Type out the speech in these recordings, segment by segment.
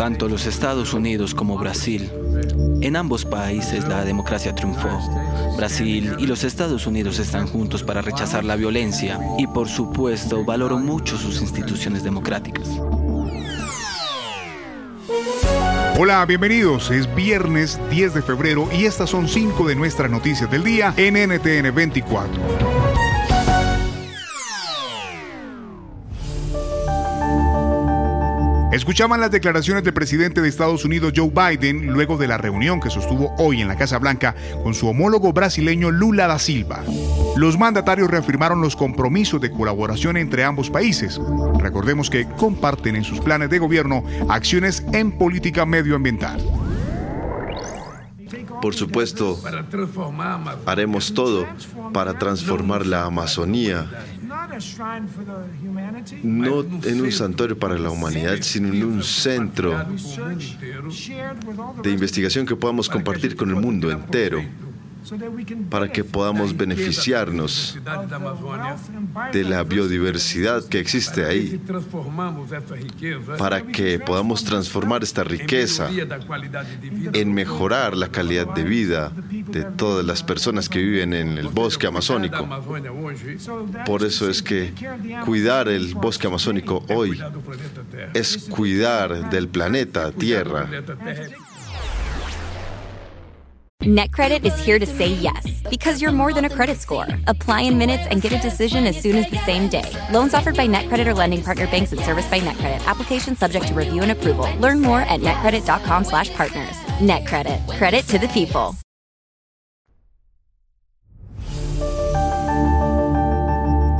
tanto los Estados Unidos como Brasil. En ambos países la democracia triunfó. Brasil y los Estados Unidos están juntos para rechazar la violencia y por supuesto valoro mucho sus instituciones democráticas. Hola, bienvenidos. Es viernes 10 de febrero y estas son cinco de nuestras noticias del día en NTN 24. Escuchaban las declaraciones del presidente de Estados Unidos Joe Biden luego de la reunión que sostuvo hoy en la Casa Blanca con su homólogo brasileño Lula da Silva. Los mandatarios reafirmaron los compromisos de colaboración entre ambos países. Recordemos que comparten en sus planes de gobierno acciones en política medioambiental. Por supuesto, haremos todo para transformar la Amazonía no en un santuario para la humanidad, sino en un centro de investigación que podamos compartir con el mundo entero para que podamos beneficiarnos de la biodiversidad que existe ahí, para que podamos transformar esta riqueza en mejorar la calidad de vida de todas las personas que viven en el bosque amazónico. Por eso es que cuidar el bosque amazónico hoy es cuidar del planeta Tierra. NetCredit is here to say yes because you're more than a credit score. Apply in minutes and get a decision as soon as the same day. Loans offered by NetCredit or lending partner banks and serviced by NetCredit. Application subject to review and approval. Learn more at netcredit.com/partners. NetCredit. Credit to the people.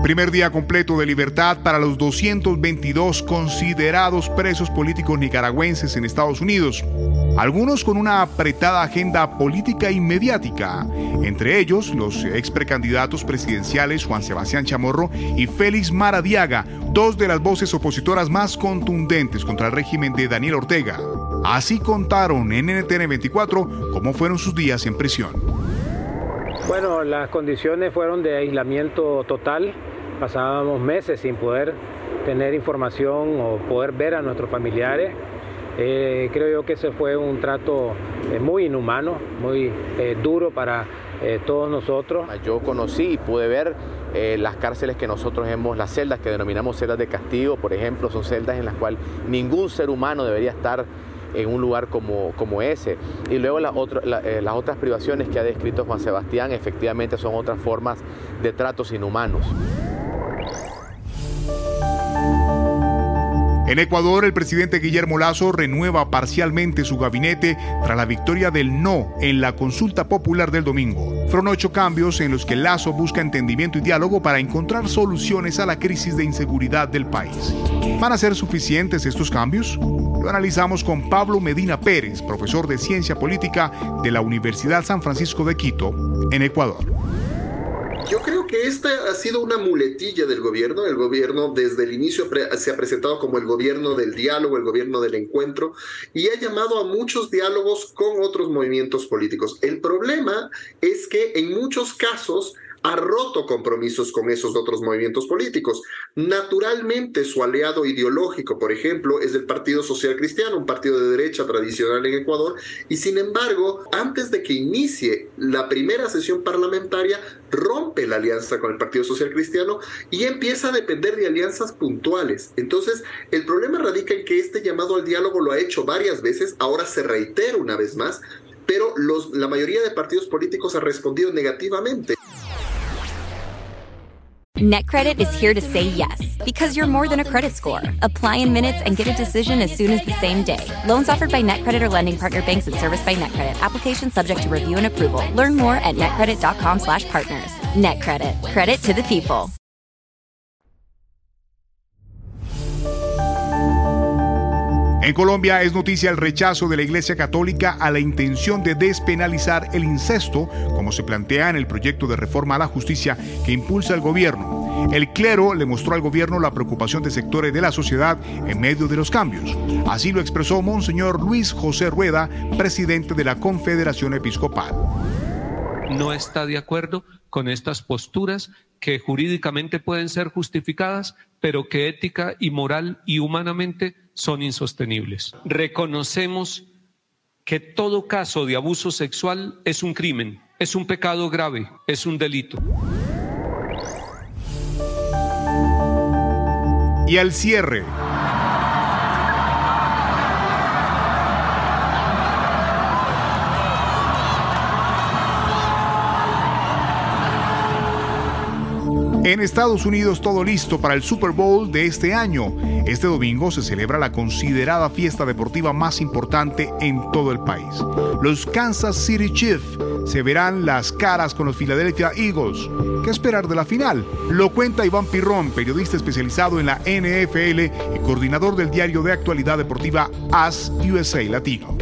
Primer día completo de libertad para los 222 considerados presos políticos nicaragüenses en Estados Unidos. Algunos con una apretada agenda política y mediática, entre ellos los ex precandidatos presidenciales Juan Sebastián Chamorro y Félix Maradiaga, dos de las voces opositoras más contundentes contra el régimen de Daniel Ortega. Así contaron en NTN 24 cómo fueron sus días en prisión. Bueno, las condiciones fueron de aislamiento total. Pasábamos meses sin poder tener información o poder ver a nuestros familiares. Eh, creo yo que ese fue un trato eh, muy inhumano, muy eh, duro para todos nosotros. Yo conocí y pude ver las cárceles que nosotros hemos, las celdas que denominamos celdas de castigo, por ejemplo, son celdas en las cuales ningún ser humano debería estar en un lugar como, como ese. Y luego las otras privaciones que ha descrito Juan Sebastián efectivamente son otras formas de tratos inhumanos. En Ecuador, el presidente Guillermo Lazo renueva parcialmente su gabinete tras la victoria del no en la consulta popular del domingo. Fueron ocho cambios en los que Lazo busca entendimiento y diálogo para encontrar soluciones a la crisis de inseguridad del país. ¿Van a ser suficientes estos cambios? Lo analizamos con Pablo Medina Pérez, profesor de Ciencia Política de la Universidad San Francisco de Quito, en Ecuador. Yo creo que esta ha sido una muletilla del gobierno. El gobierno desde el inicio se ha presentado como el gobierno del diálogo, el gobierno del encuentro, y ha llamado a muchos diálogos con otros movimientos políticos. El problema es que en muchos casos ha roto compromisos con esos otros movimientos políticos. Naturalmente, su aliado ideológico, por ejemplo, es el Partido Social Cristiano, un partido de derecha tradicional en Ecuador, y sin embargo, antes de que inicie la primera sesión parlamentaria, rompe la alianza con el Partido Social Cristiano y empieza a depender de alianzas puntuales. Entonces, el problema radica en que este llamado al diálogo lo ha hecho varias veces, ahora se reitera una vez más, pero los, la mayoría de partidos políticos ha respondido negativamente. NetCredit is here to say yes because you're more than a credit score. Apply in minutes and get a decision as soon as the same day. Loans offered by NetCredit or lending partner banks and serviced by NetCredit. Application subject to review and approval. Learn more at netcredit.com/partners. NetCredit. Credit to the people. En Colombia es noticia el rechazo de la Iglesia Católica a la intención de despenalizar el incesto, como se plantea en el proyecto de reforma a la justicia que impulsa el gobierno. El clero le mostró al gobierno la preocupación de sectores de la sociedad en medio de los cambios. Así lo expresó Monseñor Luis José Rueda, presidente de la Confederación Episcopal. No está de acuerdo con estas posturas que jurídicamente pueden ser justificadas, pero que ética y moral y humanamente son insostenibles. Reconocemos que todo caso de abuso sexual es un crimen, es un pecado grave, es un delito. Y al cierre, En Estados Unidos todo listo para el Super Bowl de este año. Este domingo se celebra la considerada fiesta deportiva más importante en todo el país. Los Kansas City Chiefs se verán las caras con los Philadelphia Eagles. ¿Qué esperar de la final? Lo cuenta Iván Pirrón, periodista especializado en la NFL y coordinador del diario de actualidad deportiva As USA Latino.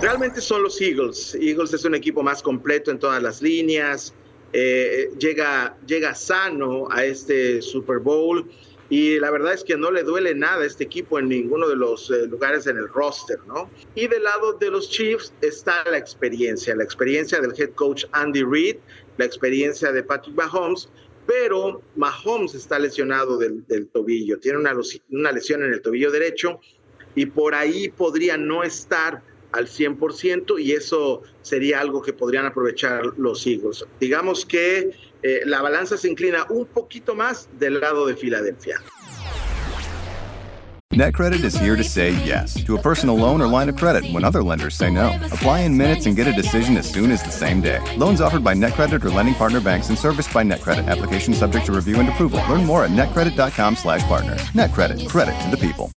Realmente son los Eagles. Eagles es un equipo más completo en todas las líneas eh, llega, llega sano a este Super Bowl y la verdad es que no le duele nada a este equipo en ninguno de los eh, lugares en el roster, ¿no? Y del lado de los Chiefs está la experiencia, la experiencia del head coach Andy Reid, la experiencia de Patrick Mahomes, pero Mahomes está lesionado del, tobillo, tiene una, una lesión en el tobillo derecho y por ahí podría no estar al 100% y eso sería algo que podrían aprovechar los Eagles. Digamos que eh, la balanza se inclina un poquito más del lado de Filadelfia. NetCredit is here to say yes to a personal loan or line of credit when other lenders say no. Apply in minutes and get a decision as soon as the same day. Loans offered by NetCredit or lending partner banks and serviced by NetCredit. Application subject to review and approval. Learn more at netcredit.com/partner. NetCredit. Credit to the people.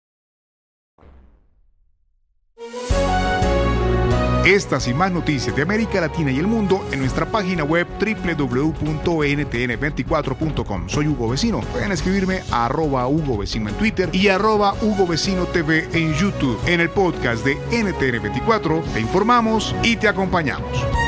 Estas y más noticias de América Latina y el mundo en nuestra página web www.ntn24.com. Soy Hugo Vecino. Pueden escribirme a arroba Hugo Vecino en Twitter y arroba Hugo Vecino TV en YouTube. En el podcast de NTN24 te informamos y te acompañamos.